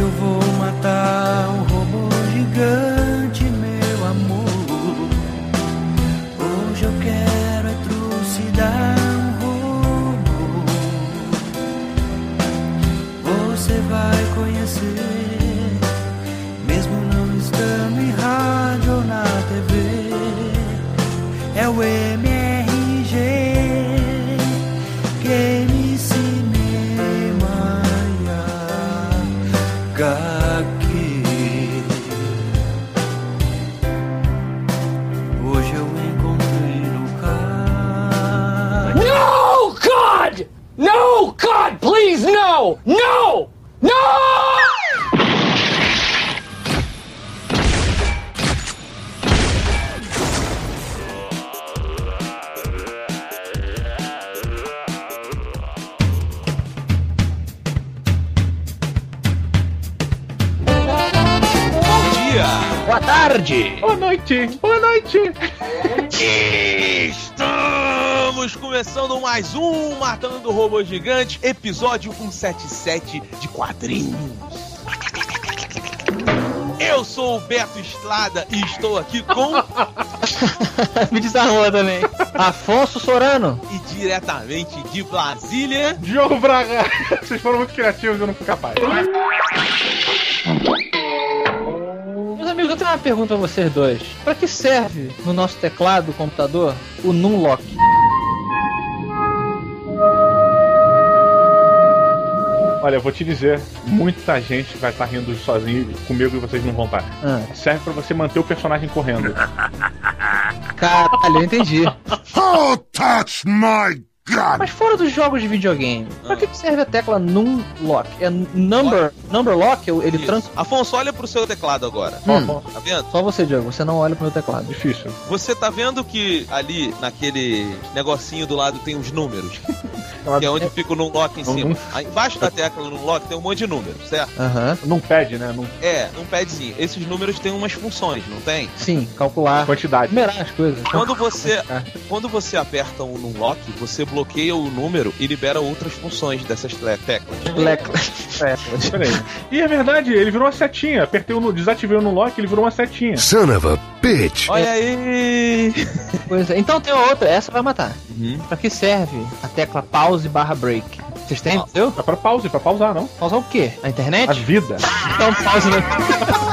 Eu vou matar tarde! Boa noite! Boa noite! Estamos começando mais um Matando Robô Gigante, episódio 177 de quadrinhos. Eu sou o Beto Estrada e estou aqui com Me desarmou também. Afonso Sorano. e diretamente de Brasília. Diogo Braga! Vocês foram muito criativos, eu não fui capaz. Uma pergunta pra vocês dois. Pra que serve no nosso teclado do computador o Numlock? Olha, eu vou te dizer, muita gente vai estar rindo sozinho comigo e vocês não vão estar. Ah, Serve pra você manter o personagem correndo. caralho, eu entendi. Oh, touch my gun! Mas fora dos jogos de videogame, pra que que serve a tecla Numlock? É number, number lock? Ele Isso. trans... Afonso, olha pro seu teclado agora. Hum. Tá vendo? Só você, Diogo, você não olha pro meu teclado. Difícil. Você tá vendo que ali naquele negocinho do lado tem os números? Que é onde fica o Numlock em Num- cima. Aí embaixo da tecla do Numlock tem um monte de números, certo? Aham. Não pede, né? Não... É, num padzinho. Esses números têm umas funções, não tem? Sim, calcular. Quantidade. Numerar as coisas. Quando você, quando você aperta um Numlock, você bloqueia o número e libera outras funções dessas teclas. Black. Peraí. E é verdade, ele virou uma setinha. Apertei o no... desativei o no lock, ele virou uma setinha. Son of a bitch! Olha aí! Pois é. Então tem outra, essa vai matar. Uhum. Pra que serve a tecla pause barra break? Vocês têm? Ah. É pra pause, pra pausar, não? Pausar o quê? A A internet? vida. Então pause mesmo.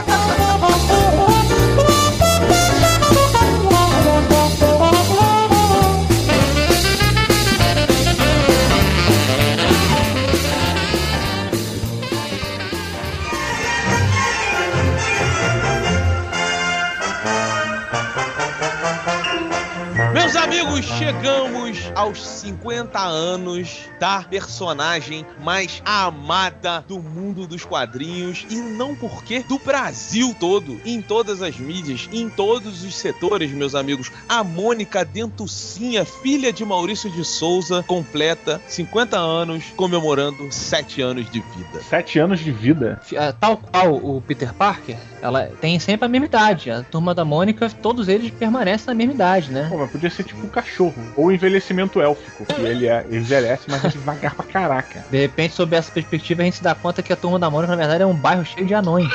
chegamos aos 50 anos da personagem mais amada do mundo dos quadrinhos e não porque do Brasil todo, em todas as mídias, em todos os setores, meus amigos. A Mônica Dentucinha, filha de Maurício de Souza, completa 50 anos, comemorando 7 anos de vida. Sete anos de vida. Ah, Tal qual o Peter Parker, ela tem sempre a mesma idade. A turma da Mônica, todos eles permanecem na mesma idade, né? Pô, mas podia ser tipo um cachorro. Ou envelhecimento élfico. Que ele é, ele envelhece, mas é devagar pra caraca. De repente, sob essa perspectiva, a gente se dá conta que a turma da Mônica, na verdade, é um bairro cheio de anões.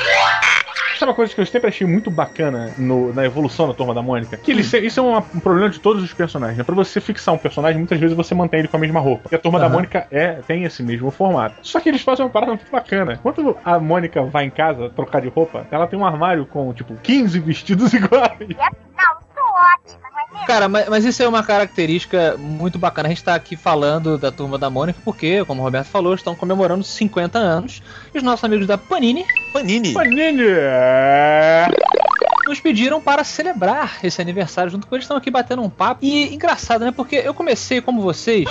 Sabe uma coisa que eu sempre achei muito bacana no- na evolução da Turma da Mônica? Que ele, se- isso é uma- um problema de todos os personagens. Né? Pra você fixar um personagem, muitas vezes você mantém ele com a mesma roupa. E a Turma da Aham. Mônica é, tem esse mesmo formato. Só que eles fazem uma parada muito bacana. Quando a Mônica vai em casa trocar de roupa, ela tem um armário com, tipo, 15 vestidos iguais. Cara, mas, mas isso é uma característica muito bacana. A gente tá aqui falando da turma da Mônica porque, como o Roberto falou, estão comemorando 50 anos. E os nossos amigos da Panini Panini! Panini! nos pediram para celebrar esse aniversário junto com eles. Estão aqui batendo um papo. E engraçado, né? Porque eu comecei, como vocês,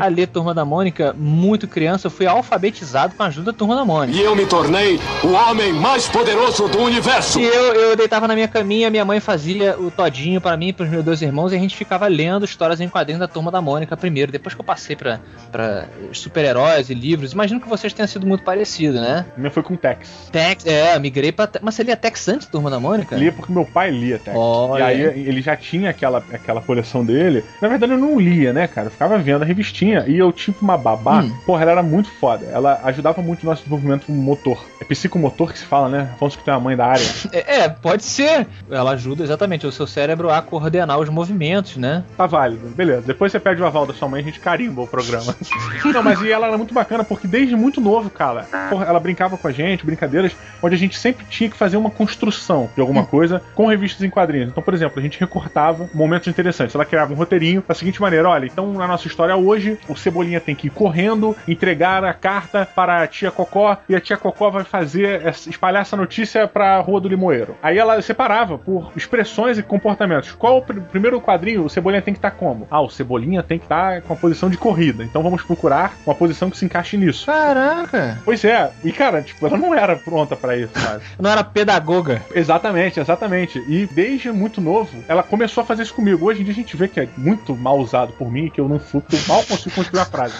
a ler Turma da Mônica muito criança. Eu fui alfabetizado com a ajuda da Turma da Mônica. E eu me tornei o homem mais poderoso do universo. E eu, eu deitava na minha caminha, minha mãe fazia o todinho para mim e pros meus dois irmãos, e a gente ficava lendo histórias em quadrinhos da Turma da Mônica primeiro. Depois que eu passei pra, pra super-heróis e livros, imagino que vocês tenham sido muito parecido, né? A minha foi com Tex. Tex, é, migrei pra. Te- Mas você lia Tex antes da Turma da Mônica? Li lia porque meu pai lia. Olha. E aí ele já tinha aquela, aquela coleção dele. Na verdade, eu não lia, né, cara? Eu ficava vendo a revistinha e eu tinha uma babá. Hum. Porra, ela era muito foda. Ela ajudava muito no nosso desenvolvimento motor. É psicomotor que se fala, né? Afonso que tem a mãe da área. É, é, pode ser. Ela ajuda exatamente o seu cérebro a coordenar os movimentos, né? Tá válido. Beleza. Depois você pede o aval da sua mãe a gente carimba o programa. não, mas e ela era muito bacana porque desde muito novo, cara, porra, ela brincava com a gente, brincadeiras, onde a gente sempre tinha que fazer uma construção de alguma coisa com revistas em quadrinhos. Então, por exemplo, a gente recortava momentos interessantes. Ela criava um roteirinho da seguinte maneira: olha, então na nossa história hoje, o Cebolinha tem que ir correndo, entregar a carta para a tia Cocó e a tia Cocó vai fazer, espalhar essa notícia para a Rua do Limoeiro. Aí ela separava por expressões e comportamentos. Qual o pr- primeiro quadrinho o Cebolinha tem que estar como? Ah, o Cebolinha tem que estar com a posição de corrida. Então vamos procurar uma posição que se encaixe nisso. Caraca! Pois é, e cara, tipo, ela não era pronta pra isso, sabe? Não era pedagoga. Exatamente, exatamente. E desde muito novo, ela começou a fazer isso comigo. Hoje em dia a gente vê que é muito mal usado por mim, que eu não fui, eu mal consigo construir a frase.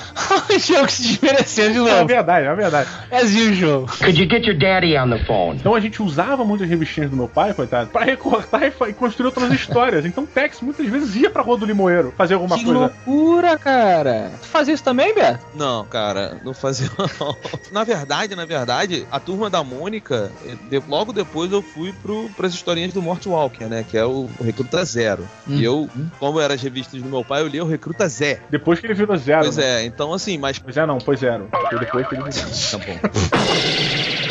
o jogo se desmerecendo de É novo. verdade, é verdade. As usual. Could you get your daddy on the phone? Então a gente usava muito as revistinhas do meu pai, coitado, pra recortar e, e construir outras histórias. Então Tex muitas vezes ia pra Rua do Limoeiro fazer alguma que coisa. loucura, cara. Tu fazia isso também, Beto? Não, cara, não fazia não. Na verdade, na verdade, a turma da Mônica, eh, de- logo depois eu fui pro, pras historinhas do Mort Walker, né? Que é o, o Recruta Zero. Hum. E eu, como eram as revistas do meu pai, eu li o Recruta Zé. Depois que ele virou zero. Pois né? é, então assim, mas Pois é, não, pois zero. Foi depois que ele virou. Tá bom.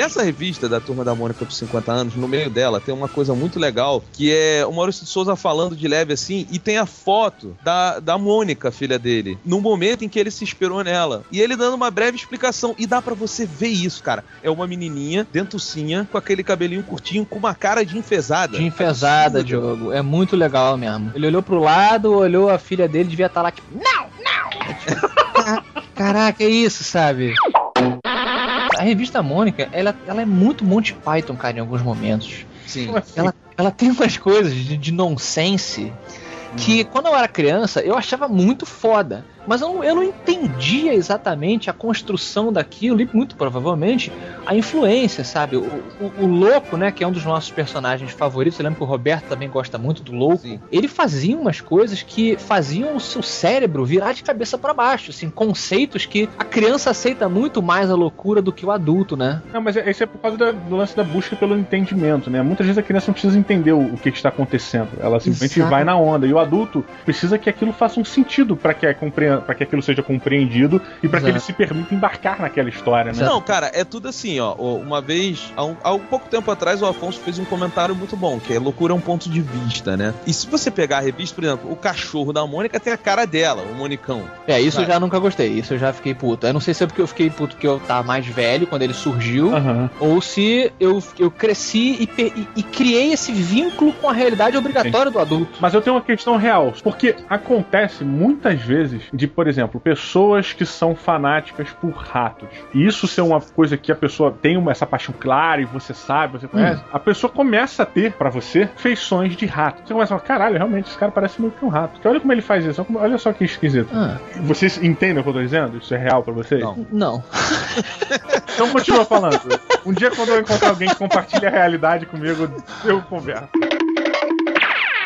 Nessa revista da Turma da Mônica dos 50 anos, no meio dela, tem uma coisa muito legal, que é o Maurício de Souza falando de leve assim, e tem a foto da, da Mônica, filha dele, no momento em que ele se esperou nela. E ele dando uma breve explicação. E dá pra você ver isso, cara. É uma menininha, dentucinha, com aquele cabelinho curtinho, com uma cara de enfesada. De enfesada, Absurda. Diogo. É muito legal mesmo. Ele olhou pro lado, olhou a filha dele, devia estar lá, tipo, não, não! Caraca, é isso, sabe? A revista Mônica, ela, ela é muito Monty Python, cara, em alguns momentos. Sim. Assim? Ela, ela tem umas coisas de, de nonsense que quando eu era criança eu achava muito foda. Mas eu não, eu não entendia exatamente a construção daquilo e muito provavelmente a influência, sabe? O, o- o louco, né, que é um dos nossos personagens favoritos, eu lembro que o Roberto também gosta muito do louco. Sim. Ele fazia umas coisas que faziam o seu cérebro virar de cabeça para baixo, assim, conceitos que a criança aceita muito mais a loucura do que o adulto, né? Não, mas é- isso é por causa da- do lance da busca pelo entendimento, né? Muitas vezes a criança não precisa entender o, o que, que está acontecendo. Ela simplesmente Exato. vai na onda. E o adulto precisa que aquilo faça um sentido para que, a compre- pra que aquilo seja compreendido e para que ele se permita embarcar naquela história, né? Não, cara, é tudo assim, ó. Uma vez, há um, há um pouco tempo atrás, o Afonso fez um comentário muito bom, que é loucura é um ponto de vista, né? E se você pegar a revista, por exemplo, o cachorro da Mônica tem a cara dela, o Monicão. É, isso eu já nunca gostei, isso eu já fiquei puto. Eu não sei se é porque eu fiquei puto porque eu tava mais velho quando ele surgiu, Aham. ou se eu, eu cresci e, e- e criei esse vínculo com a realidade obrigatória do adulto. Mas eu tenho uma questão real, porque acontece muitas vezes de, por exemplo, pessoas que são fanáticas por ratos. E isso ser uma coisa que a pessoa tem uma- essa paixão clara e você sabe, você conhece, a pessoa começa a ter pra você feições de rato. Você começa a falar, caralho, realmente, esse cara parece muito que um rato. Porque olha como ele faz isso, olha só que esquisito. Ah, Vocês entendem o que eu tô dizendo? Isso é real pra vocês? Não. não. Então continua falando. Um dia quando eu encontrar alguém que compartilha a realidade comigo, eu converso.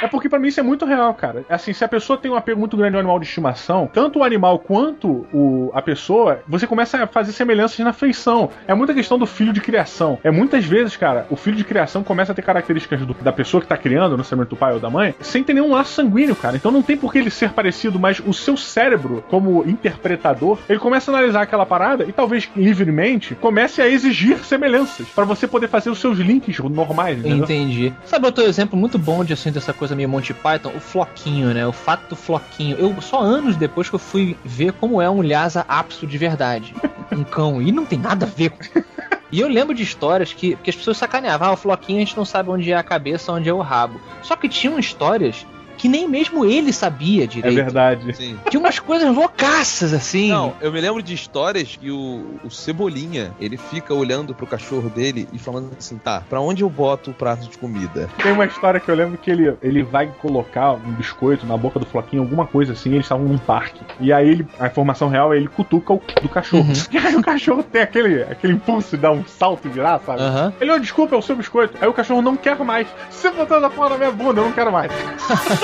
É porque pra mim isso é muito real, cara. Assim, se a pessoa tem um apego muito grande ao animal de estimação, tanto o animal quanto o, a pessoa, você começa a fazer semelhanças na feição. É muita questão do filho de criação. É muitas vezes, cara, o filho de criação começa a ter características do- da pessoa que tá criando, no cérebro do pai ou da mãe, sem ter nenhum laço sanguíneo, cara. Então não tem por que ele ser parecido, mas o seu cérebro, como interpretador, ele começa a analisar aquela parada e talvez livremente comece a exigir semelhanças pra você poder fazer os seus links normais, entendeu? Entendi. Sabe outro exemplo muito bom de assim dessa coisa meio Monty Python? O floquinho, né? O fato do floquinho. Eu só anos depois que eu fui ver como é um Lhasa apso de verdade. Um cão. E não tem nada a ver com. E eu lembro de histórias que, que as pessoas sacaneavam. Ah, o floquinho a gente não sabe onde é a cabeça, onde é o rabo. Só que tinham histórias que nem mesmo ele sabia É direito. verdade. Sim. Tinha umas coisas loucaças, assim. Não, eu me lembro de histórias que o, o Cebolinha, ele fica olhando pro cachorro dele e falando assim, tá, pra onde eu boto o prato de comida? Tem uma história que eu lembro que ele, ele vai colocar um biscoito na boca do Floquinho, alguma coisa assim, e eles estavam num parque. E aí ele, a informação real é ele cutuca o do cachorro. E aí o cachorro tem aquele, aquele impulso de dar um salto e virar, sabe? Aham. Ele, oh, desculpa, é o seu biscoito. Aí o cachorro não quer mais. Você botou essa porra na minha bunda, eu não quero mais.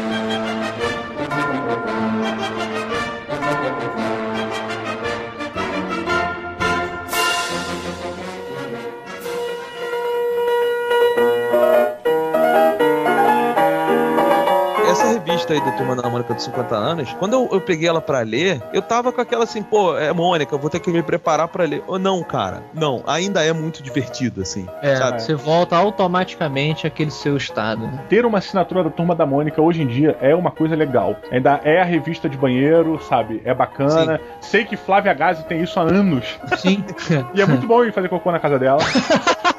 aí do Turma da Mônica dos 50 anos, quando eu, eu peguei ela pra ler, eu tava com aquela assim, pô, é Mônica, eu vou ter que me preparar pra ler. Ou não, cara, não, ainda é muito divertido, assim, É, sabe? você volta automaticamente àquele seu estado. né? Ter uma assinatura da Turma da Mônica hoje em dia é uma coisa legal. Ainda é a revista de banheiro, sabe? É bacana. Sei que Flávia Gazi tem isso há anos. Sim. E é muito bom ir fazer cocô na casa dela.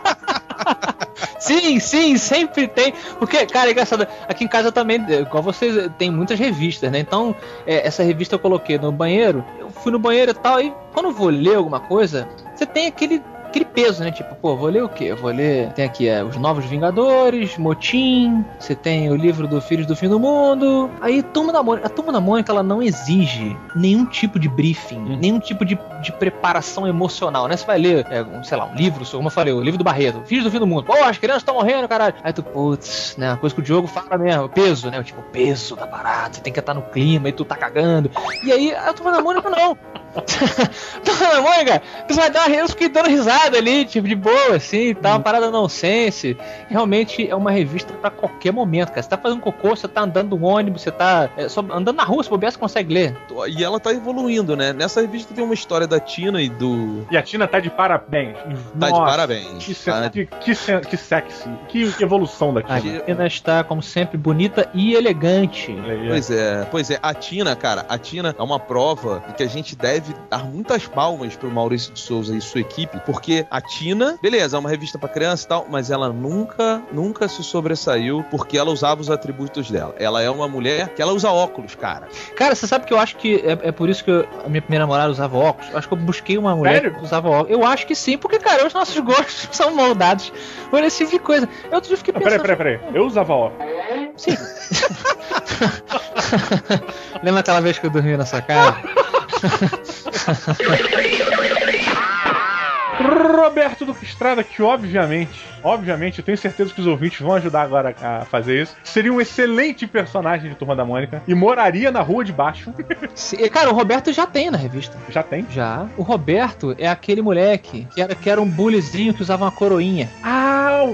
Sim, sim, sempre tem. Porque, cara, é engraçado. Aqui em casa também, igual vocês, tem muitas revistas, né? Então, é, essa revista eu coloquei no banheiro. Eu fui no banheiro e tal. E quando eu vou ler alguma coisa, você tem aquele. Aquele peso, né? Tipo, pô, vou ler o quê? Eu vou ler. Tem aqui é, Os Novos Vingadores, Motim. Você tem o livro do Filhos do Fim do Mundo. Aí, Turma da Mônica. A Turma da Mônica, ela não exige nenhum tipo de briefing, nenhum tipo de, de preparação emocional, né? Você vai ler, é, um, sei lá, um livro, como eu falei, o livro do Barreto, Filhos do Fim do Mundo. Pô, as crianças estão morrendo, caralho. Aí tu, putz, né? Uma coisa que o Diogo fala mesmo, o peso, né? Tipo, o peso da parada, você tem que estar no clima e tu tá cagando. E aí, a Turma da Mônica não. Da Mônica, tu vai dar, eu fiquei dando risada ali, tipo, de boa, assim, tá uma parada nonsense. Realmente é uma revista pra qualquer momento, cara. Você tá fazendo cocô, você tá andando no ônibus, você tá é, só andando na rua, se bobear, você consegue ler. E ela tá evoluindo, né? Nessa revista tem uma história da Tina e do. E a Tina tá de parabéns. Tá de Nossa, parabéns. Que, Tá? que, que, que sexy. Que, que evolução da A Tina. Tina está, como sempre, bonita e elegante. Pois é, pois é. A Tina, cara, a Tina é uma prova de que a gente deve dar muitas palmas pro Maurício de Souza e sua equipe, porque a Tina, beleza, é uma revista pra criança e tal, mas ela nunca, nunca se sobressaiu porque ela usava os atributos dela. Ela é uma mulher que ela usa óculos, cara. Cara, você sabe que eu acho que é, é por isso que eu- a minha primeira namorada usava óculos? Eu acho que eu busquei uma mulher Sério? que usava óculos. Eu acho que sim, porque, cara, os nossos gostos são moldados por esse tipo de coisa. Eu outro dia fiquei Ah, peraí, pensando. peraí, peraí. Eu usava óculos. Sim. Lembra aquela vez que eu dormi na sua casa? Roberto Duque Estrada, que obviamente, obviamente, eu tenho certeza que os ouvintes vão ajudar agora a fazer isso. Seria um excelente personagem de Turma da Mônica e moraria na rua de baixo. Sim, Cara, o Roberto já tem na revista. Já tem? Já. O Roberto é aquele moleque que era, que era um bullyzinho que usava uma coroinha. Ah,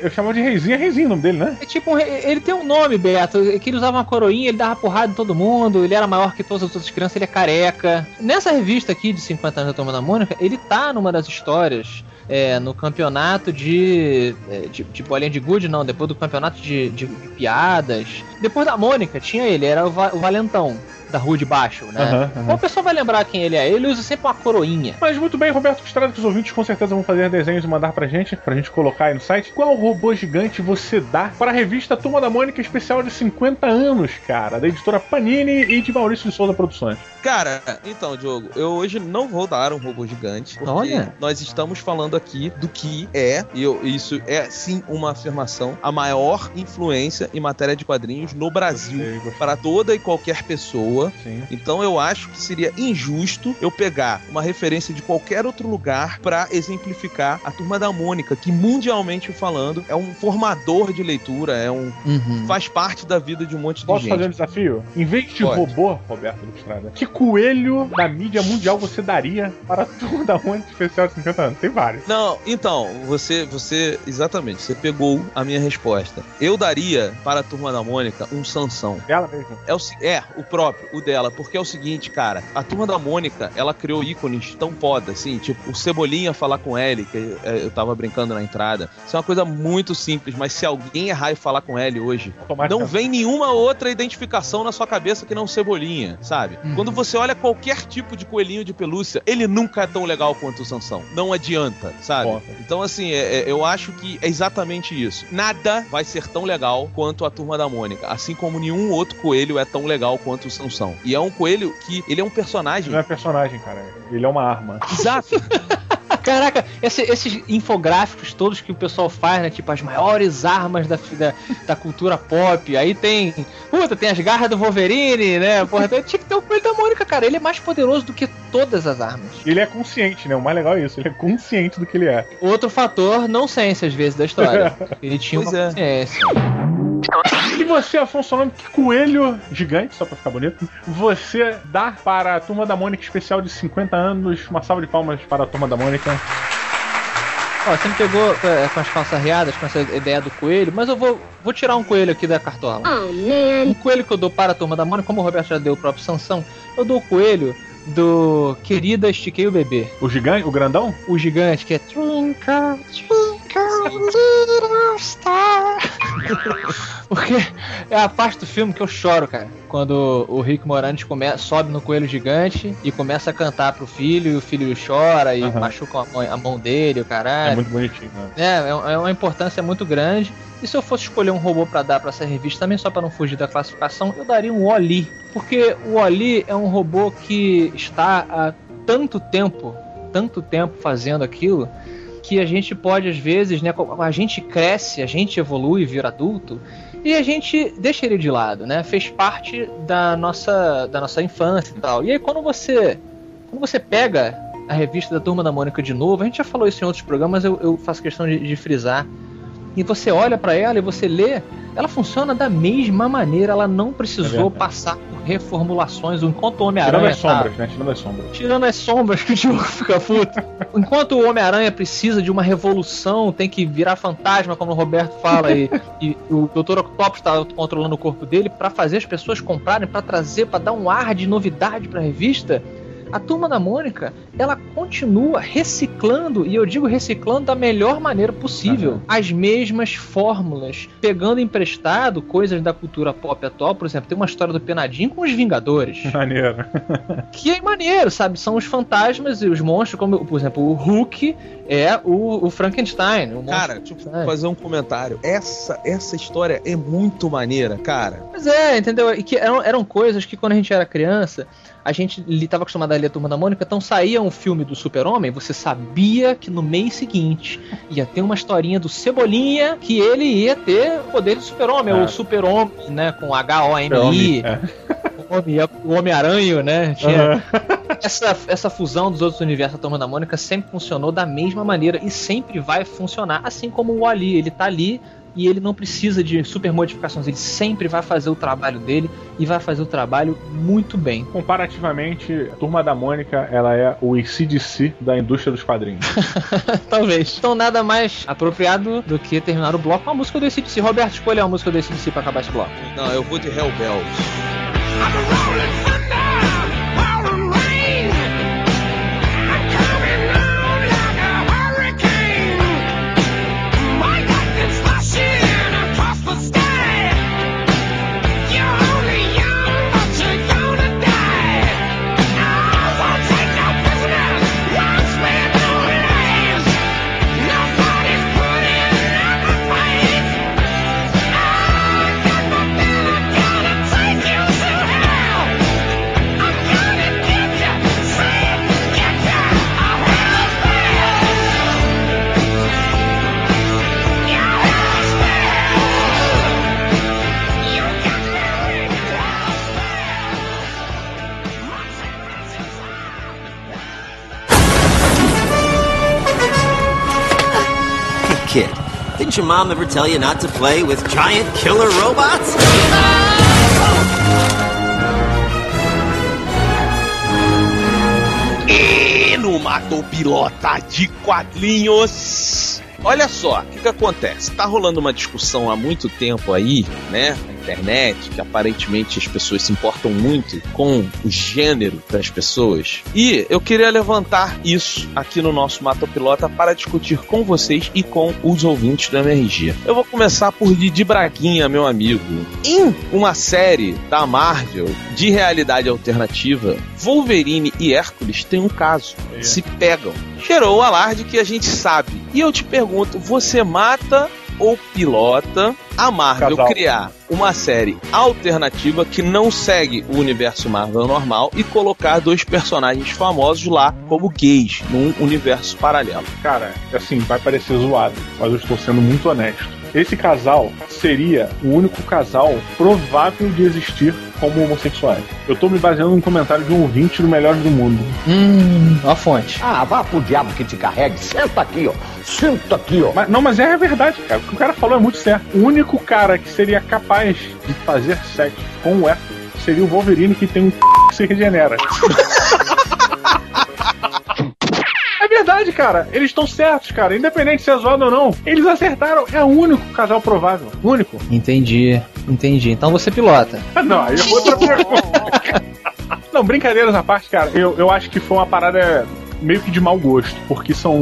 eu- chamava de Reizinho, é Reizinho o nome dele, né? É tipo, um ele tem um nome, Beto, que ele usava uma coroinha, ele dava porrada em todo mundo, ele era maior que todas as outras crianças, ele é careca. Nessa revista aqui de 50 anos da Turma da Mônica, ele tá numa das histórias, é, no campeonato de, é, de, de bolinha de gude, não, depois do campeonato de, de- de piadas. Depois da Mônica, tinha ele, era o, Va- o Valentão. Da rua de baixo, né? Aham, aham. Uma pessoa vai lembrar quem ele é. Ele usa sempre uma coroinha. Mas muito bem, Roberto Estrada, que os ouvintes com certeza vão fazer desenhos e mandar pra gente, pra gente colocar aí no site. Qual robô gigante você dá para a revista Turma da Mônica especial de 50 anos, cara? Da editora Panini e de Maurício de Souza Produções. Cara, então, Diogo, eu hoje não vou dar um robô gigante, porque Olha. nós estamos falando aqui do que é, e eu- isso é sim uma afirmação, a maior influência em matéria de quadrinhos no Brasil para toda e qualquer pessoa. Sim. Então eu acho que seria injusto eu pegar uma referência de qualquer outro lugar pra exemplificar a turma da Mônica, que mundialmente falando é um formador de leitura, é um Uhum. faz parte da vida de um monte de Posso gente. fazer um desafio? Em vez de Pode. robô, Roberto Estrada, que coelho da mídia mundial você daria para a Turma da Mônica especial de 50 anos? Tem vários. Não, então, você, você, exatamente, você pegou a minha resposta. Eu daria para a Turma da Mônica um Sansão. Ela mesmo. É o, se- é, o próprio. O dela, porque é o seguinte, cara, a turma da Mônica, ela criou ícones tão foda, assim, tipo, o Cebolinha falar com Ellie, que é, eu tava brincando na entrada. Isso é uma coisa muito simples, mas se alguém errar e falar com Ellie hoje, não vem nenhuma outra identificação na sua cabeça que não Cebolinha, sabe? Uhum. Quando você olha qualquer tipo de coelhinho de pelúcia, ele nunca é tão legal quanto o Sansão. Não adianta, sabe? Então, assim, é- é- eu acho que é exatamente isso. Nada vai ser tão legal quanto a turma da Mônica. Assim como nenhum outro coelho é tão legal quanto o Sansão. E é um coelho que ele é um personagem. Não é personagem, cara. Ele é uma arma. Exato. Caraca, esse- esses infográficos todos que o pessoal faz, né? Tipo, as maiores armas da, da, da cultura pop. Aí tem. Puta, tem as garras do Wolverine, né? Porra, então tinha que ter o coelho da Mônica, cara. Ele é mais poderoso do que todas as armas. Ele é consciente, né? O mais legal é isso. Ele é consciente do que ele é. Outro fator, não ciência às vezes da história. Ele tinha Pois uma é. consciência. E você, Afonso que coelho gigante, só pra ficar bonito, você dá para a Turma da Mônica especial de 50 anos? Uma salva de palmas para a Turma da Mônica. Ó, você me pegou é, com as calças riadas, com essa ideia do coelho, mas eu vou, vou tirar um coelho aqui da cartola. Um coelho que eu dou para a turma da Mônica, como o Roberto já deu o próprio Sansão, eu dou o coelho do Querida Estiquei o Bebê. O gigante, o grandão? O gigante que é Little Star. Porque é a parte do filme que eu choro, cara. Quando o Rick Moranis sobe no coelho gigante e começa a cantar pro filho, e o filho chora e Aham. machuca a mão, a mão dele, o caralho. É muito bonitinho, né? É, é é uma importância muito grande. E se eu fosse escolher um robô pra dar pra essa revista, também só pra não fugir da classificação, eu daria um Oli. Porque o Oli é um robô que está há tanto tempo, tanto tempo fazendo aquilo, que a gente pode, às vezes, né, a gente cresce, a gente evolui, vira adulto, e a gente deixa ele de lado, né? Fez parte da nossa, da nossa infância e tal. E aí quando você, quando você pega a revista da Turma da Mônica de novo, a gente já falou isso em outros programas, eu, eu faço questão de, de frisar. E você olha pra ela e você lê, ela funciona da mesma maneira, ela não É precisou verdade. passar reformulações, enquanto o Tirando Homem-Aranha as tá- sombras, né? Tirando as sombras. tirando as sombras que o Diogo fica puto. Enquanto o Homem-Aranha precisa de uma revolução, tem que virar fantasma, como o Roberto fala, e, e o Dr. Octopus está controlando o corpo dele pra fazer as pessoas comprarem, pra trazer, pra dar um ar de novidade pra revista. A turma da Mônica, ela continua reciclando, e eu digo reciclando da melhor maneira possível, Aham. as mesmas fórmulas, pegando emprestado coisas da cultura pop atual, por exemplo, tem uma história do Penadinho com os Vingadores Maneiro. que é maneiro, sabe? São os fantasmas e os monstros, como, por exemplo, o Hulk é o, o Frankenstein. O Cara, deixa eu fazer um comentário. Essa, essa história é muito maneira, cara. Mas é, entendeu? E que eram, eram coisas que quando a gente era criança, a gente li- tava acostumado a ler a Turma da Mônica, então saía um filme do Super-Homem, você sabia que no mês seguinte ia ter uma historinha do Cebolinha que ele ia ter o poder do Super-Homem, É. ou Super-Homem, né? Com H-O-M-I, É. o Homem- o Homem-Aranha, né? Tinha, Aham. essa, essa fusão dos outros universos da Turma da Mônica sempre funcionou da mesma maneira e sempre vai funcionar, assim como o Ali, ele tá ali e ele não precisa de super modificações, ele sempre vai fazer o trabalho dele e vai fazer o trabalho muito bem. Comparativamente, a Turma da Mônica, ela é o ACDC da indústria dos quadrinhos. Talvez. Então nada mais apropriado do que terminar o bloco com a música do ACDC. Roberto, escolha uma música do ACDC pra acabar esse bloco. Não, eu vou de Hellbells. Hey, kid, didn't your mom ever tell you not to play with giant killer robots? E no Matopilota de Quadrinhos. Olha só, o que, que acontece? Tá rolando uma discussão há muito tempo aí, né? Internet, que aparentemente as pessoas se importam muito com o gênero das pessoas. E eu queria levantar isso aqui no nosso Mata Pilota para discutir com vocês e com os ouvintes do MRG. Eu vou começar por Didi Braguinha, meu amigo. Em uma série da Marvel de realidade alternativa, Wolverine e Hércules têm um caso. Se pegam. Gerou o alarde que a gente sabe. E eu te pergunto, você mata ou pilota a Marvel Casal. criar uma série alternativa que não segue o universo Marvel normal e colocar dois personagens famosos lá como gays num universo paralelo. Cara, assim, vai parecer zoado, mas eu estou sendo muito honesto. Esse casal seria o único casal provável de existir como homossexuais. Eu tô me baseando num comentário de um ouvinte do Melhores do Mundo. Hum, a fonte. Ah, vá pro diabo que te carregue. Senta aqui, ó. Senta aqui, ó. Mas, não, mas é a verdade, cara. O que o cara falou é muito certo. O único cara que seria capaz de fazer sexo com o Hércules seria o Wolverine que tem um que se regenera. verdade, cara. Eles estão certos, cara. Independente se é zoado ou não. Eles acertaram. É o único casal provável. Único. Entendi, entendi. Então você pilota. Não, aí é outra pergunta. Não, brincadeiras à parte, cara. Eu, eu acho que foi uma parada meio que de mau gosto. Porque são.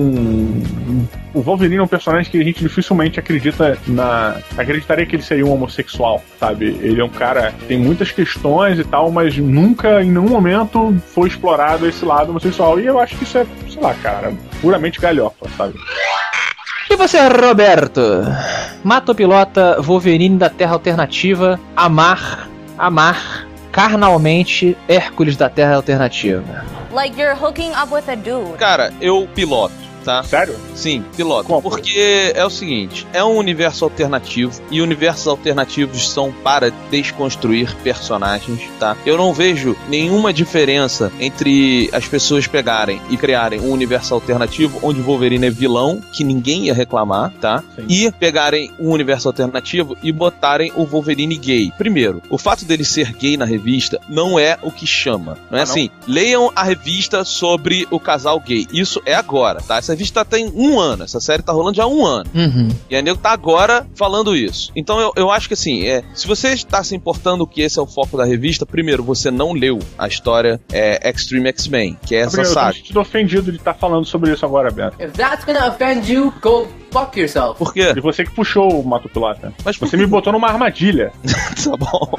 O Wolverine é um personagem que a gente dificilmente acredita na. Acreditaria que ele seria um homossexual, sabe? Ele é um cara que tem muitas questões e tal, mas nunca, em nenhum momento, foi explorado esse lado homossexual. E eu acho que isso é, sei lá, cara, puramente galhofa, sabe? E você, Roberto? Mata ou pilota Wolverine da Terra Alternativa, amar, amar carnalmente Hércules da Terra Alternativa. Like you're hooking up with a dude. Cara, eu piloto. Tá? Sério? Sim, piloto. Como? Porque é o seguinte: é um universo alternativo e universos alternativos são para desconstruir personagens, tá? Eu não vejo nenhuma diferença entre as pessoas pegarem e criarem um universo alternativo onde Wolverine é vilão, que ninguém ia reclamar, tá? Sim. E pegarem um universo alternativo e botarem o Wolverine gay. Primeiro, o fato dele ser gay na revista não é o que chama. Não é Ah, não? assim, leiam a revista sobre o casal gay. Isso é agora, tá? Essa revista tem um ano, essa série tá rolando já há um ano. Uhum. E a nego tá agora falando isso. Então eu, eu acho que assim, é, se você está se importando que esse é o foco da revista, primeiro, você não leu a história é, Extreme X-Men, que é essa Gabriel, eu tô saga. ofendido de estar falando sobre isso agora, Beto. If that's gonna offend you, go fuck yourself. Por quê? E você que puxou o Mato Pilota. Mas por Você me botou numa armadilha. tá bom.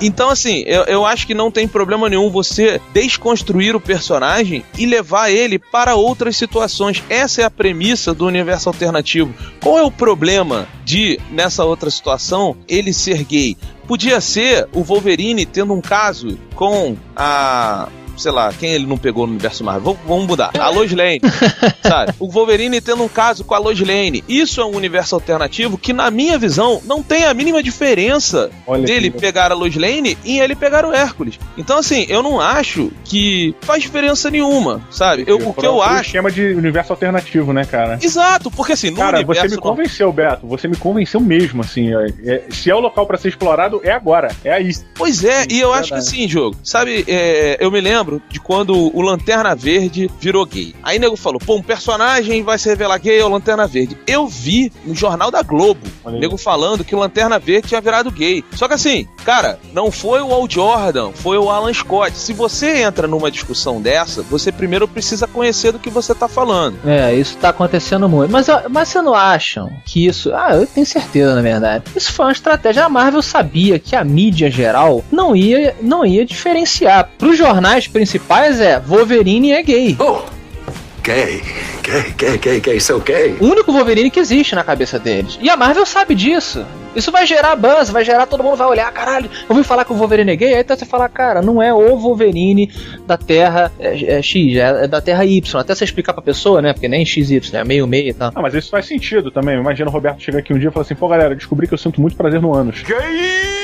Então, assim, eu, eu acho que não tem problema nenhum você desconstruir o personagem e levar ele para outras situações. Essa é a premissa do universo alternativo. Qual é o problema de, nessa outra situação, ele ser gay? Podia ser o Wolverine tendo um caso com a. Sei lá, quem ele não pegou no universo Marvel? Vamos- Vamos mudar. A Lois Lane, sabe? O Wolverine tendo um caso com a Lois Lane. Isso é um universo alternativo que, na minha visão, não tem a mínima diferença Olha dele pegar a Lois Lane e ele pegar o Hércules. Então, assim, eu não acho que faz diferença nenhuma, sabe? Eu, o que eu um acho. esquema de universo alternativo, né, cara? Exato, porque assim, no Cara, você universo. me convenceu, Beto. Você me convenceu mesmo, assim. é- é- se é o local pra ser explorado, é agora. É aí. Pois é, e eu acho que assim, jogo, sabe, é, eu me lembro de quando o Lanterna Verde virou gay. Aí nego falou, pô, um personagem vai se revelar gay é o Lanterna Verde. Eu vi no Jornal da Globo, Olha aí. nego falando que o Lanterna Verde tinha virado gay. Só que assim, cara, não foi o Al Jordan, foi o Alan Scott. Se você entra numa discussão dessa, você primeiro precisa conhecer do que você tá falando. É, isso tá acontecendo muito. Mas, mas vocês não acham que isso. Ah, eu tenho certeza, na verdade. Isso foi uma estratégia. A Marvel sabia que a mídia geral não ia, não ia diferenciar. Pros jornais principais é Wolverine é gay. Oh! Gay, gay, gay, gay, gay, so gay. O único Wolverine que existe na cabeça deles. E a Marvel sabe disso. Isso vai gerar buzz, vai gerar, todo mundo vai olhar, caralho, ouviu falar que o Wolverine é gay? Aí então você fala, cara, não é o Wolverine da Terra é, é X, é, é da Terra Y. Até você explicar pra pessoa, né? Porque nem XY, é meio meio e tal. Ah, mas isso faz sentido também. Imagina o Roberto chegar aqui um dia e falar assim: pô, galera, descobri que eu sinto muito prazer no ânus. Gay!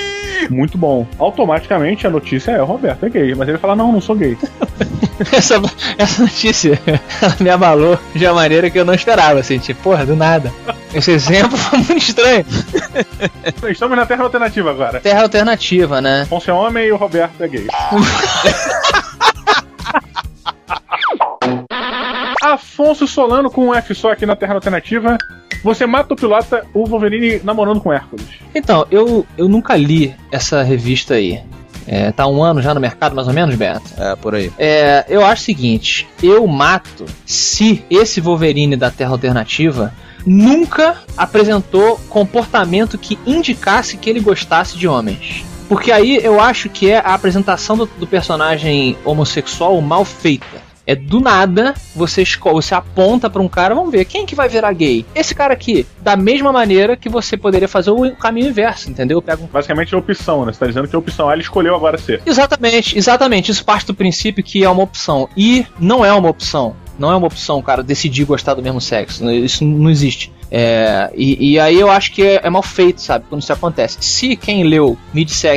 Muito bom. Automaticamente a notícia é: o Roberto é gay. Mas ele fala: não, não sou gay. essa, essa notícia me abalou de uma maneira que eu não esperava, assim, tipo, porra, do nada. Esse exemplo foi muito estranho. Estamos na Terra Alternativa agora. Terra alternativa, né? Afonso é homem e o Roberto é gay. Afonso Solano com um F só aqui na Terra Alternativa. Você mata o pilota, o Wolverine namorando com Hércules. Então, eu, eu nunca li essa revista aí. É, tá um ano já no mercado, mais ou menos, Beto? É, por aí. É, eu acho o seguinte: eu mato se esse Wolverine da Terra Alternativa nunca apresentou comportamento que indicasse que ele gostasse de homens. Porque aí eu acho que é a apresentação do, do personagem homossexual mal feita. É do nada, você escolhe, você aponta pra um cara, vamos ver, quem que vai virar gay? Esse cara aqui. Da mesma maneira que você poderia fazer o caminho inverso, entendeu? Pega um... Basicamente é opção, né? Você tá dizendo que é opção. Ah, ele escolheu agora ser. Exatamente, exatamente. Isso parte do princípio que é uma opção. E não é uma opção. Não é uma opção, cara, decidir gostar do mesmo sexo. Isso não existe. É, e, e, aí eu acho que é, é, mal feito, sabe? Quando isso acontece. Se quem leu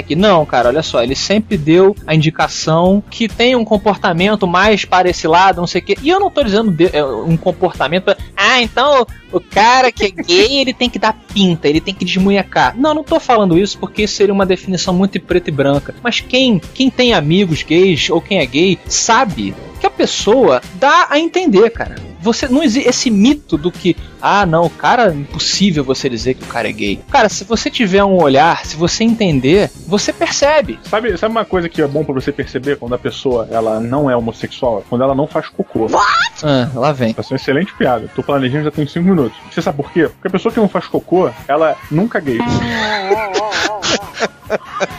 que não, cara, olha só, ele sempre deu a indicação que tem um comportamento mais para esse lado, não sei o quê. E eu não tô dizendo de, é, um comportamento. Ah, então o cara que é gay, ele tem que dar pinta, ele tem que desmunhecar. Não, não tô falando isso porque seria uma definição muito preta e branca. Mas quem, quem tem amigos gays ou quem é gay sabe que a pessoa dá a entender, cara. Você não existe esse mito do que ah, não, o cara é impossível você dizer que o cara é gay. Cara, se você tiver um olhar, se você entender, você percebe. Sabe, sabe uma coisa que é bom para você perceber quando a pessoa ela não é homossexual? Quando ela não faz cocô. What? Ah, lá vem. Essa é uma excelente piada. Tô planejando já tem 5 minutos. Você sabe por quê? Porque a pessoa que não faz cocô, ela nunca é gay.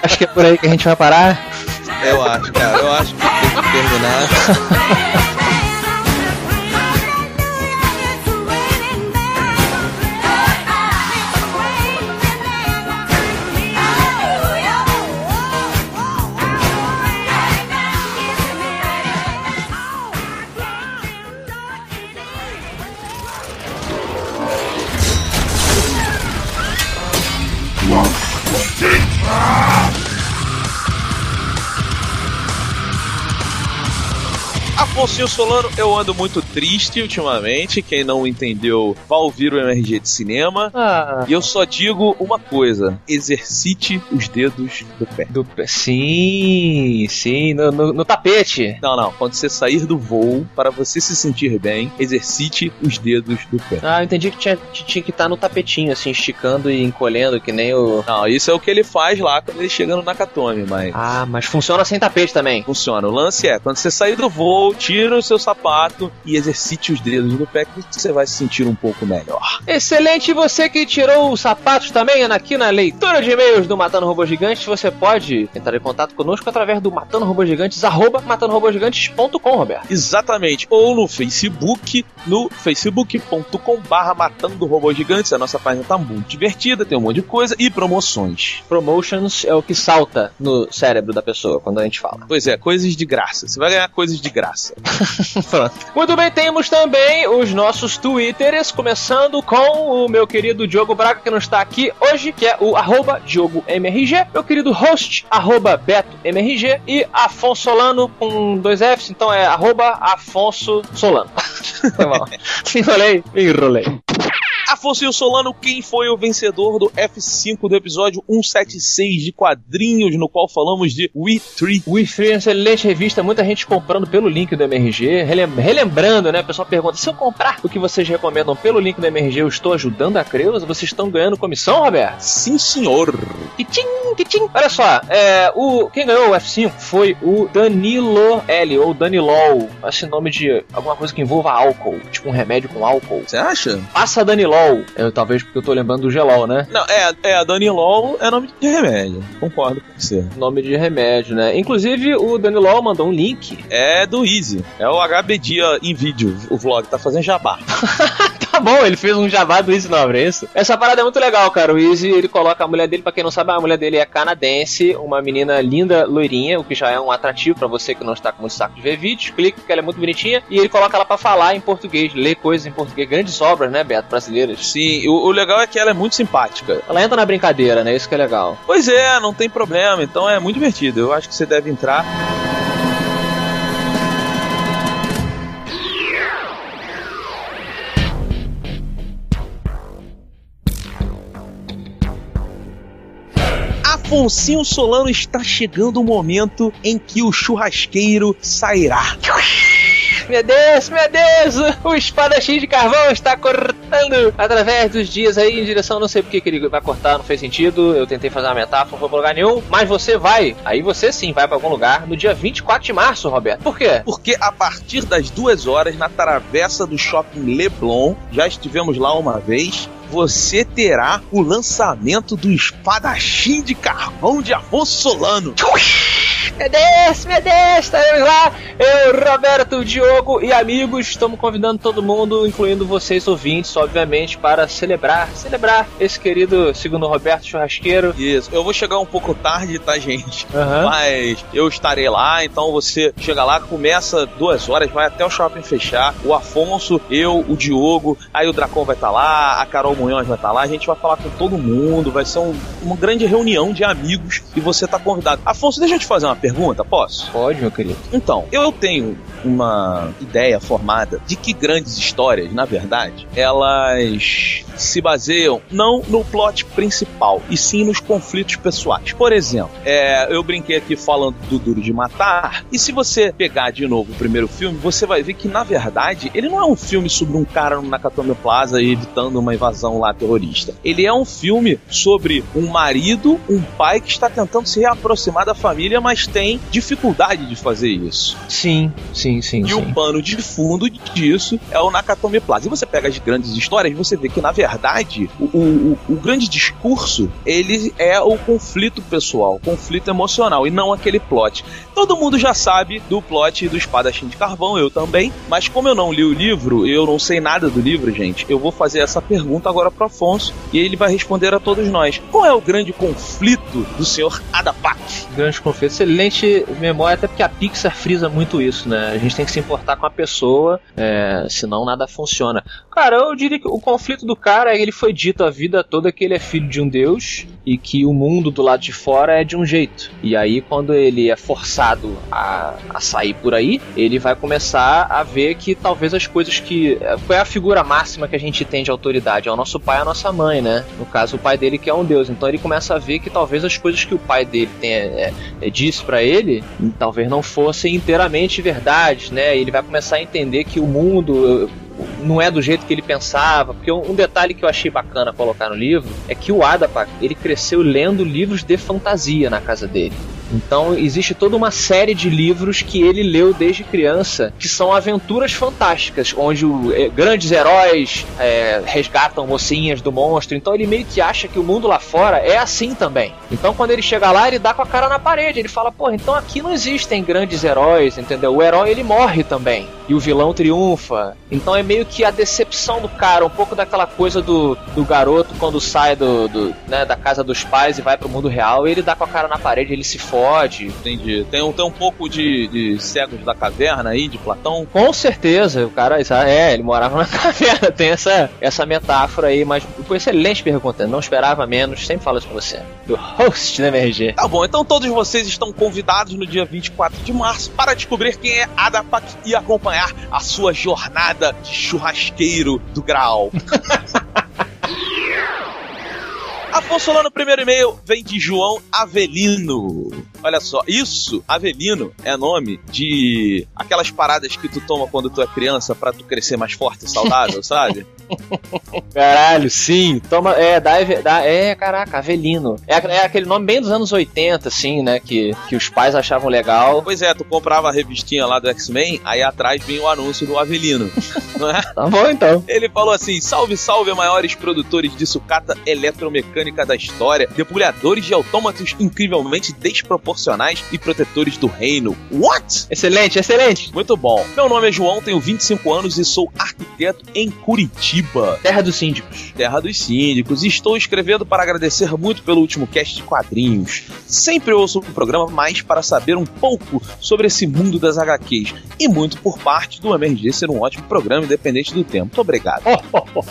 acho que é por aí que a gente vai parar. Eu acho, cara. Eu acho que tem que terminar. Afonso Solano, eu ando muito triste ultimamente. Quem não entendeu, vá ouvir o MRG de cinema. Ah. E eu só digo uma coisa: exercite os dedos do pé. Do pé. Sim, sim, no, no, no tapete. Não, não. Quando você sair do voo, para você se sentir bem, exercite os dedos do pé. Ah, eu entendi que tinha, tinha que estar no tapetinho, assim, esticando e encolhendo, que nem o. Não, isso é o que ele faz lá quando ele chega no Nakatomi, mas. Ah, mas funciona sem tapete também. Funciona. O lance é, quando você sair do voo, tira o seu sapato e exercite os dedos do pé que você vai se sentir um pouco melhor. Excelente, você que tirou os sapatos também aqui na leitura de e-mails do Matando Robô Gigantes, você pode entrar em contato conosco através do Matando Robô Gigantes, arroba matandorobogigantes.com, Roberto. Exatamente, ou no Facebook, no facebook.com barra Matando Robô Gigantes, a nossa página tá muito divertida, tem um monte de coisa e promoções. Promotions é o que salta no cérebro da pessoa quando a gente fala. Pois é, coisas de graça. Você vai ganhar coisas de graça. Muito bem, temos também os nossos Twitters, começando com o meu querido Diogo Braga, que não está aqui hoje, que é o arroba DiogoMRG, meu querido host, arroba BetoMRG, e Afonso Solano com dois Fs, então é arroba Afonso Solano. enrolei, enrolei. Afonso Solano, quem foi o vencedor do F5 do episódio 176 de quadrinhos, no qual falamos de We Tree? We Tree é uma excelente revista, muita gente comprando pelo link do MRG. Relembrando, né? O pessoal pergunta: se eu comprar o que vocês recomendam pelo link do MRG, eu estou ajudando a Creuza? Vocês estão ganhando comissão, Roberto? Sim, senhor. Kitim, kitim. Olha só, é, o, quem ganhou o F5 foi o Danilo L, ou Danilol. Esse nome de alguma coisa que envolva álcool, tipo um remédio com álcool. Você acha? Passa Danilol. Eu, talvez porque eu tô lembrando do Gelol, né? Não, é, é a Danilol é nome de remédio. Concordo com você. Nome de remédio, né? Inclusive, o Danilol mandou um link. É do Easy. É o HB Dia em vídeo. O vlog tá fazendo jabá. tá bom, ele fez um jabá do Easy Nobre, é isso? Essa parada é muito legal, cara. O Easy, ele coloca a mulher dele, pra quem não sabe, a mulher dele é canadense, uma menina linda, loirinha, o que já é um atrativo para você que não está com muito saco de ver vídeos. Clica, que ela é muito bonitinha. E ele coloca ela para falar em português, ler coisas em português. Grandes obras, né, Beto? Brasileiras. Sim, o, o, legal é que ela é muito simpática. Ela entra na brincadeira, né? Isso que é legal. Pois é, não tem problema. Então é muito divertido. Eu acho que você deve entrar. Afonso Solano está chegando o momento em que o churrasqueiro sairá. Meu Deus, meu Deus! O espadachim de carvão está cortando através dos dias aí em direção, não sei porque que ele vai cortar, não fez sentido. Eu tentei fazer uma metáfora, não foi pra lugar nenhum. Mas você vai, aí você sim vai pra algum lugar no dia 24 de março, Roberto. Por quê? Porque a partir das duas horas, na travessa do shopping Leblon, já estivemos lá uma vez, você terá o lançamento do espadachim de carvão de Afonso Solano. Meu Deus, meu Deus, estaremos lá. Eu, Roberto, Diogo e amigos, estamos convidando todo mundo, incluindo vocês ouvintes, obviamente, para celebrar, celebrar esse querido, segundo Roberto, churrasqueiro. Isso, eu vou chegar um pouco tarde, tá, gente? Aham. Mas eu estarei lá, então você chega lá, começa duas horas, vai até o shopping fechar. O Afonso, eu, o Diogo, aí o Dracon vai estar lá, a Carol Munhoz vai estar lá, a gente vai falar com todo mundo, vai ser um- uma grande reunião de amigos e você tá convidado. Afonso, deixa eu te fazer uma pergunta, posso? Pode, meu querido. Então, eu tenho uma ideia formada de que grandes histórias, na verdade, elas se baseiam não no plot principal, e sim nos conflitos pessoais. Por exemplo, é, eu brinquei aqui falando do Duro de Matar, e se você pegar de novo o primeiro filme, você vai ver que, na verdade, ele não é um filme sobre um cara no Nakatomi Plaza evitando uma invasão lá terrorista. Ele é um filme sobre um marido, um pai que está tentando se reaproximar da família, mas tem dificuldade de fazer isso. Sim, sim, sim. E sim. o pano de fundo disso é o Nakatomi Plaza. E você pega as grandes histórias, você vê que, na verdade, o, o, o grande discurso, ele é o conflito pessoal, o conflito emocional, e não aquele plot. Todo mundo já sabe do plot do Espadachim de Carvão, eu também, mas como eu não li o livro, eu não sei nada do livro, gente, eu vou fazer essa pergunta agora pro Afonso, e ele vai responder a todos nós. Qual é o grande conflito do senhor Adapak? Grande conflito. Excelente memória, até porque a Pixar frisa muito isso, né? A gente tem que se importar com a pessoa, é, senão nada funciona. Cara, eu diria que o conflito do cara é que ele foi dito a vida toda que ele é filho de um deus e que o mundo do lado de fora é de um jeito. E aí, quando ele é forçado a, a sair por aí, ele vai começar a ver que talvez as coisas que. Qual é a figura máxima que a gente tem de autoridade? É o nosso pai e a nossa mãe, né? No caso, o pai dele que é um deus. Então ele começa a ver que talvez as coisas que o pai dele tem, é, é, disse para ele talvez não fossem inteiramente verdade, né? Ele vai começar a entender que o mundo não é do jeito que ele pensava, porque um detalhe que eu achei bacana colocar no livro é que o Adapak, ele cresceu lendo livros de fantasia na casa dele. Então existe toda uma série de livros que ele leu desde criança, que são aventuras fantásticas, onde o, eh, grandes heróis eh, resgatam mocinhas do monstro. Então ele meio que acha que o mundo lá fora é assim também. Então quando ele chega lá, ele dá com a cara na parede. Ele fala, pô, então aqui não existem grandes heróis, entendeu? O herói ele morre também. E o vilão triunfa. Então é meio que a decepção do cara, um pouco daquela coisa do, do garoto quando sai do, do, né, da casa dos pais e vai pro mundo real, ele dá com a cara na parede, ele se fode. Entendi. Tem um, tem um pouco de, de cegos da caverna aí, de Platão. Com certeza, o cara, é, ele morava na caverna, tem essa, essa metáfora aí, mas foi excelente pergunta, não esperava menos, sempre falo isso pra você. Do host da MRG. Tá bom, então todos vocês estão convidados no dia 24 de março para descobrir quem é Adapak e acompanhar a sua jornada de churrasqueiro do Graal. Afonso lá no primeiro e-mail vem de João Avelino. Olha só, isso, Avelino, é nome de aquelas paradas que tu toma quando tu é criança pra tu crescer mais forte e saudável, sabe? Caralho, sim. Toma, é, dá, dá, é, caraca, Avelino. É, é aquele nome bem dos anos 80, assim, né? Que, que os pais achavam legal. Pois é, tu comprava a revistinha lá do X-Men, aí atrás vinha o anúncio do Avelino. não é? Tá bom então. Ele falou assim: salve, salve, maiores produtores de sucata eletromecânica da história, debulhadores de autômatos incrivelmente desproporcionais e protetores do reino. What? Excelente, excelente. Muito bom. Meu nome é João, tenho 25 anos e sou arquiteto em Curitiba. Terra dos síndicos. Terra dos síndicos. Estou escrevendo para agradecer muito pelo último cast de quadrinhos. Sempre ouço o programa mais para saber um pouco sobre esse mundo das HQs. E muito por parte do MRG ser um ótimo programa, independente do tempo. Muito obrigado.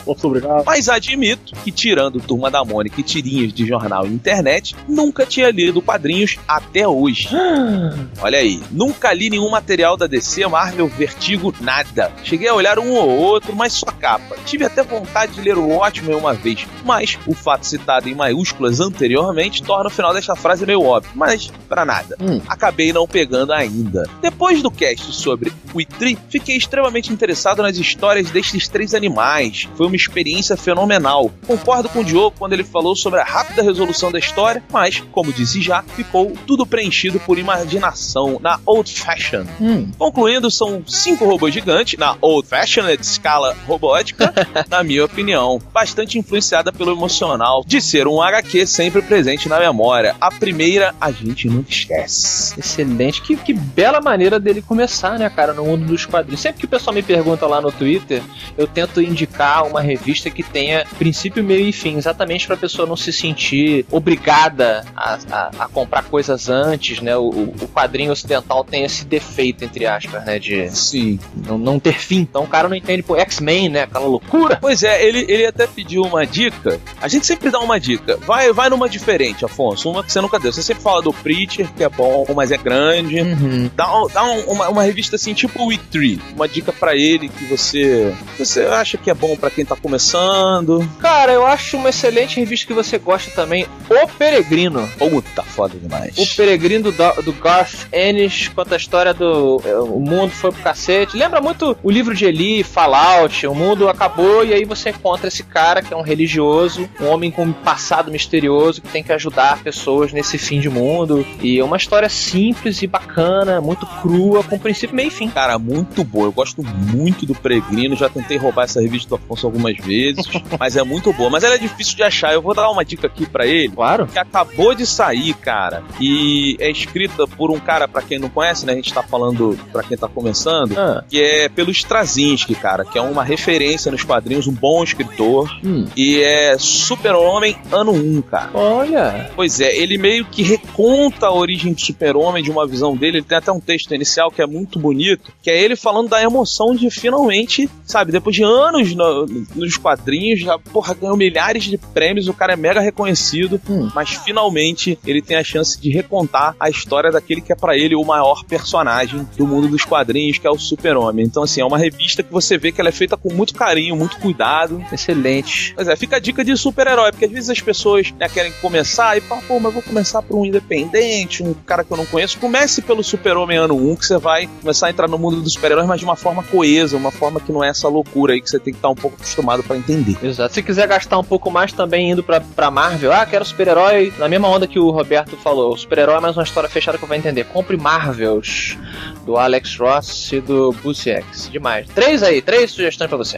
Muito obrigado. Mas admito que, tirando Turma da Mônica e tirinhas de jornal e internet, nunca tinha lido quadrinhos há até hoje. Olha aí, nunca li nenhum material da DC, Marvel, Vertigo, nada. Cheguei a olhar um ou outro, mas só capa. Tive até vontade de ler o Watchmen uma vez, mas o fato citado em maiúsculas anteriormente torna o final desta frase meio óbvio, mas para nada. Hum. Acabei não pegando ainda. Depois do cast sobre o Itri, fiquei extremamente interessado nas histórias destes três animais. Foi uma experiência fenomenal. Concordo com o Diogo quando ele falou sobre a rápida resolução da história, mas, como disse já, ficou tudo preenchido por imaginação na Old Fashion. Hum. Concluindo, são cinco robôs gigantes na Old Fashioned escala robótica, na minha opinião, bastante influenciada pelo emocional de ser um HQ sempre presente na memória. A primeira a gente nunca esquece. Excelente. Que, que bela maneira dele começar, né, cara, no mundo dos quadrinhos. Sempre que o pessoal me pergunta lá no Twitter, eu tento indicar uma revista que tenha princípio, meio e fim, exatamente pra pessoa não se sentir obrigada a, a, a comprar coisas antes, né? O, o quadrinho ocidental tem esse defeito, entre aspas, né? De Sim. não, não ter fim. Então o cara não entende, pô, X-Men, né? Aquela loucura. Pois é, ele, ele até pediu uma dica. A gente sempre dá uma dica. Vai, vai numa diferente, Afonso. Uma que você nunca deu. Você sempre fala do Preacher, que é bom, mas é grande. Uhum. Dá, dá um- uma, uma revista assim, tipo o Week 3. Uma dica pra ele que você, você acha que é bom pra quem tá começando. Cara, eu acho uma excelente revista que você gosta também, O Peregrino. Puta, foda demais. O Peregrino do, do Garth Ennis conta a história do é, o mundo foi pro cacete. Lembra muito o livro de Eli, Fallout. O mundo acabou e aí você encontra esse cara que é um religioso, um homem com um passado misterioso que tem que ajudar pessoas nesse fim de mundo. E é uma história simples e bacana, muito crua, com princípio, meio e fim. Cara, muito boa. Eu gosto muito do Peregrino. Já tentei roubar essa revista do Afonso algumas vezes, mas é muito boa. Mas ela é difícil de achar. Eu vou dar uma dica aqui pra ele. Claro. Que acabou de sair, cara. E é escrita por um cara, pra quem não conhece, né? A gente tá falando pra quem tá começando. Ah, Que é pelo Straczynski, cara. Que é uma referência nos quadrinhos, um bom escritor. hum. E é Super-Homem ano 1, cara. Olha. Pois é, ele meio que reconta a origem do super-homem de uma visão dele. Ele tem até um texto inicial que é muito bonito, que é ele falando da emoção de finalmente, sabe, depois de anos no- nos quadrinhos, já, porra, ganhou milhares de prêmios, o cara é mega reconhecido, Hum. mas finalmente ele tem a chance de recontar a história daquele que é pra ele o maior personagem do mundo dos quadrinhos, que é o super-homem. Então, assim, é uma revista que você vê que ela é feita com muito carinho, muito cuidado. Excelente. Pois é, fica a dica de super-herói, porque às vezes as pessoas né, querem começar e falam, pô, mas vou começar por um independente, um cara que eu não conheço. Comece pelo Super-Homem ano 1, que você vai começar a entrar no mundo dos super-heróis, mas de uma forma coesa, uma forma que não é essa loucura aí que você tem que estar um pouco acostumado pra entender. Exato. Se quiser gastar um pouco mais também indo pra, pra Marvel, ah, quero super-herói, na mesma onda que o Roberto falou, o super-herói mais uma história fechada que eu vou entender. Compre Marvels, do Alex Ross e do Busiek. Demais. Três aí, três sugestões pra você.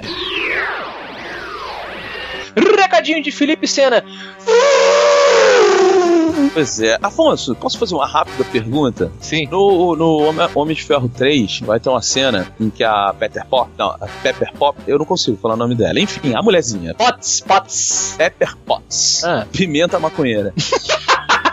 Recadinho de Felipe Sena. Pois é. Afonso, posso fazer uma rápida pergunta? Sim. No, no Homem- Homem de Ferro 3, vai ter uma cena em que a Pepper Pop, não, a Pepper Pop, eu não consigo falar o nome dela. Enfim, a mulherzinha. Potts, Potts. Pepper Potts. Ah. Pimenta maconheira.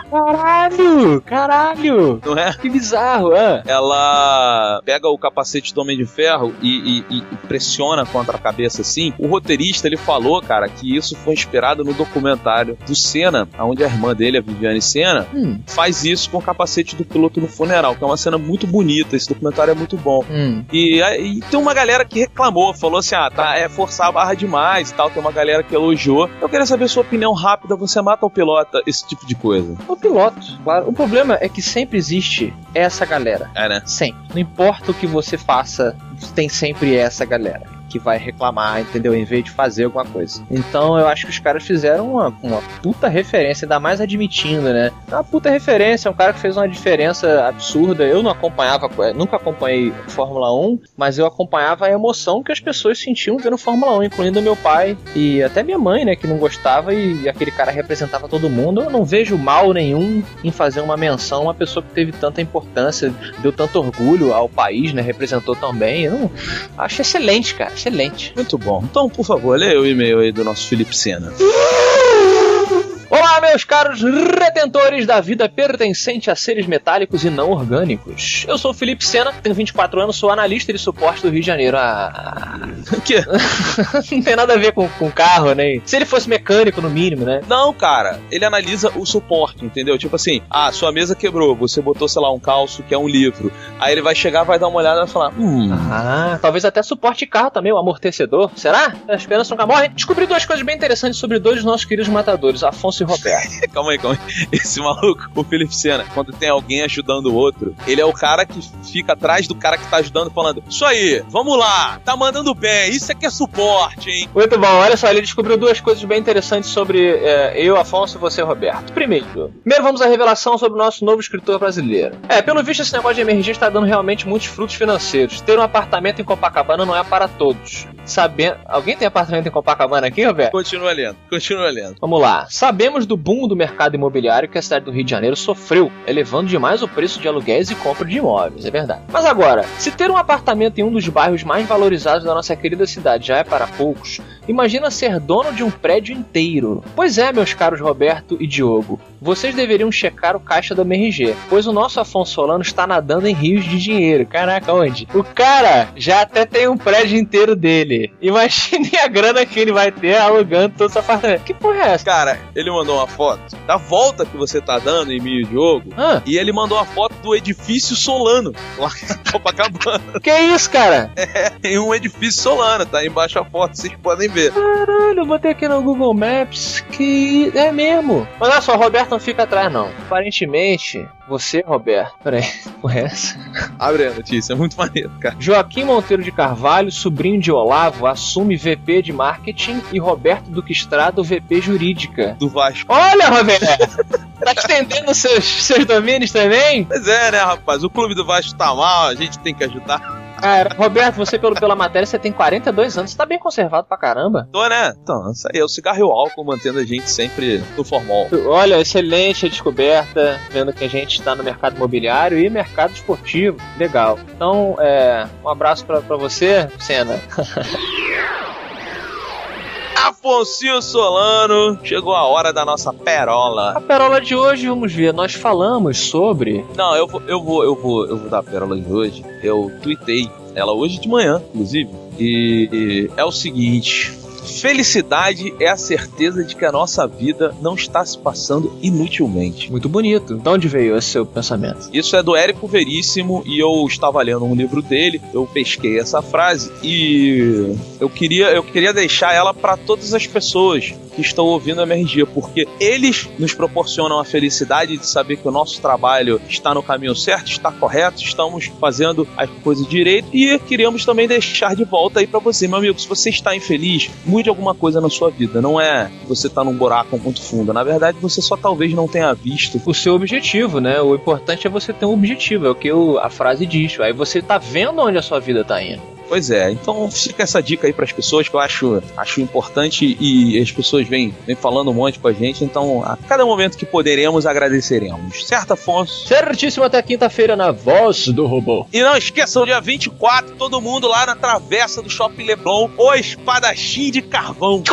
Caralho, caralho. Não é? Que bizarro, ah. ela pega o capacete do Homem de Ferro e, e- e pressiona contra a cabeça assim. O roteirista ele falou, cara, que isso foi inspirado no documentário do Senna, onde a irmã dele, a Viviane Senna, Hum. faz isso com o capacete do piloto no funeral, que é uma cena muito bonita. Esse documentário é muito bom. Hum. E, e tem uma galera que reclamou, falou assim: ah, tá, é forçar a barra demais e tal. Tem uma galera que elogiou. Eu queria saber sua opinião rápida. Você mata o pilota, esse tipo de coisa. Piloto, claro. O problema é que sempre existe essa galera. É, né? Sempre. Não importa o que você faça, tem sempre essa galera que vai reclamar, entendeu? Em vez de fazer alguma coisa. Então eu acho que os caras fizeram uma, uma puta referência, ainda mais admitindo, né? É Uma puta referência, é um cara que fez uma diferença absurda. Eu não acompanhava, nunca acompanhei Fórmula 1, mas eu acompanhava a emoção que as pessoas sentiam vendo Fórmula 1, incluindo meu pai e até minha mãe, né, que não gostava e aquele cara representava todo mundo. Eu não vejo mal nenhum em fazer uma menção a uma pessoa que teve tanta importância, deu tanto orgulho ao país, né, representou tão bem. Eu não- acho excelente, cara, excelente. Muito bom. Então, por favor, leia o e-mail aí do nosso Felipe Sena. Meus caros retentores da vida pertencente a seres metálicos e não orgânicos. Eu sou o Felipe Sena, tenho 24 anos, sou analista de suporte do Rio de Janeiro. Ah. O quê? não tem nada a ver com, com carro, né? Se ele fosse mecânico, no mínimo, né? Não, cara, ele analisa o suporte, entendeu? Tipo assim, ah, sua mesa quebrou, você botou, sei lá, um calço que é um livro. Aí ele vai chegar, vai dar uma olhada e vai falar, hum. Ah, talvez até suporte carro também, o amortecedor. Será? As penas nunca morrem. Descobri duas coisas bem interessantes sobre dois dos nossos queridos matadores, Afonso e Roberto. calma aí, calma aí. Esse maluco, o Felipe Sena, quando tem alguém ajudando o outro, ele é o cara que fica atrás do cara que tá ajudando, falando: Isso aí, vamos lá, tá mandando bem, isso aqui é suporte, hein? Muito bom, olha só, ele descobriu duas coisas bem interessantes sobre é, eu, Afonso e você, Roberto. Primeiro, primeiro vamos à revelação sobre o nosso novo escritor brasileiro. É, pelo visto, esse negócio de emergência está dando realmente muitos frutos financeiros. Ter um apartamento em Copacabana não é para todos. Sabendo. Alguém tem apartamento em Copacabana aqui, Roberto? Continua lendo, continua lendo. Vamos lá. Sabemos do boom do mercado imobiliário que a cidade do Rio de Janeiro sofreu, elevando demais o preço de aluguéis e compra de imóveis, é verdade. Mas agora, se ter um apartamento em um dos bairros mais valorizados da nossa querida cidade já é para poucos, imagina ser dono de um prédio inteiro. Pois é, meus caros Roberto e Diogo, vocês deveriam checar o caixa da MRG, pois o nosso Afonso Solano está nadando em rios de dinheiro. Caraca, onde? O cara já até tem um prédio inteiro dele. Imagine a grana que ele vai ter alugando todo esse apartamento. Que porra é essa? Cara, ele mandou uma foto da volta que você tá dando em e Diogo. Ah. E ele mandou uma foto do edifício Solano, lá em Copacabana. Que isso, cara? É, tem um edifício Solano, tá aí embaixo a foto, vocês podem ver. Caralho, eu botei aqui no Google Maps que é mesmo. Mas olha só, o Roberto não fica atrás, não. Aparentemente, você, Roberto. Peraí, porra é essa? Abre a notícia, é muito maneiro, cara. Joaquim Monteiro de Carvalho, sobrinho de Olavo, assume VP de marketing e Roberto Duque Estrada, VP jurídica. Do Vasco. Olha, Roberto! tá estendendo seus, seus domínios também? Pois é, né, rapaz? O clube do Vasco tá mal, a gente tem que ajudar. Cara, Roberto, você pelo, pela matéria, você tem 42 anos, você tá bem conservado pra caramba. Tô, né? Então, isso aí é o cigarro e o álcool mantendo a gente sempre no formal. Olha, excelente a descoberta, vendo que a gente está no mercado imobiliário e mercado esportivo. Legal. Então, é, um abraço pra, pra você, Senna. Afonso Solano, chegou a hora da nossa perola. A perola de hoje, vamos ver, nós falamos sobre. Não, eu vou, eu vou, eu vou, eu vou dar a perola de hoje. Eu tuitei ela hoje de manhã, inclusive. E, e é o seguinte: Felicidade é a certeza de que a nossa vida não está se passando inutilmente. Muito bonito. De onde veio esse seu pensamento? Isso é do Érico Veríssimo e eu estava lendo um livro dele, eu pesquei essa frase e eu queria, eu queria deixar ela para todas as pessoas que estão ouvindo a MRG, porque eles nos proporcionam a felicidade de saber que o nosso trabalho está no caminho certo, está correto, estamos fazendo as coisas direito e queremos também deixar de volta aí para você, meu amigo, se você está infeliz, mude alguma coisa na sua vida, não é você tá num buraco muito fundo, na verdade você só talvez não tenha visto o seu objetivo, né? O importante é você ter um objetivo, é o que a frase diz. Aí você tá vendo onde a sua vida tá indo. Pois é, então fica essa dica aí para as pessoas que eu acho, acho importante e as pessoas vêm, vêm falando um monte com a gente, então a cada momento que poderemos agradeceremos. Certo, Afonso? Certíssimo até quinta-feira na Voz do Robô. E não esqueçam, dia 24, todo mundo lá na travessa do Shopping Leblon, o espadachim de carvão.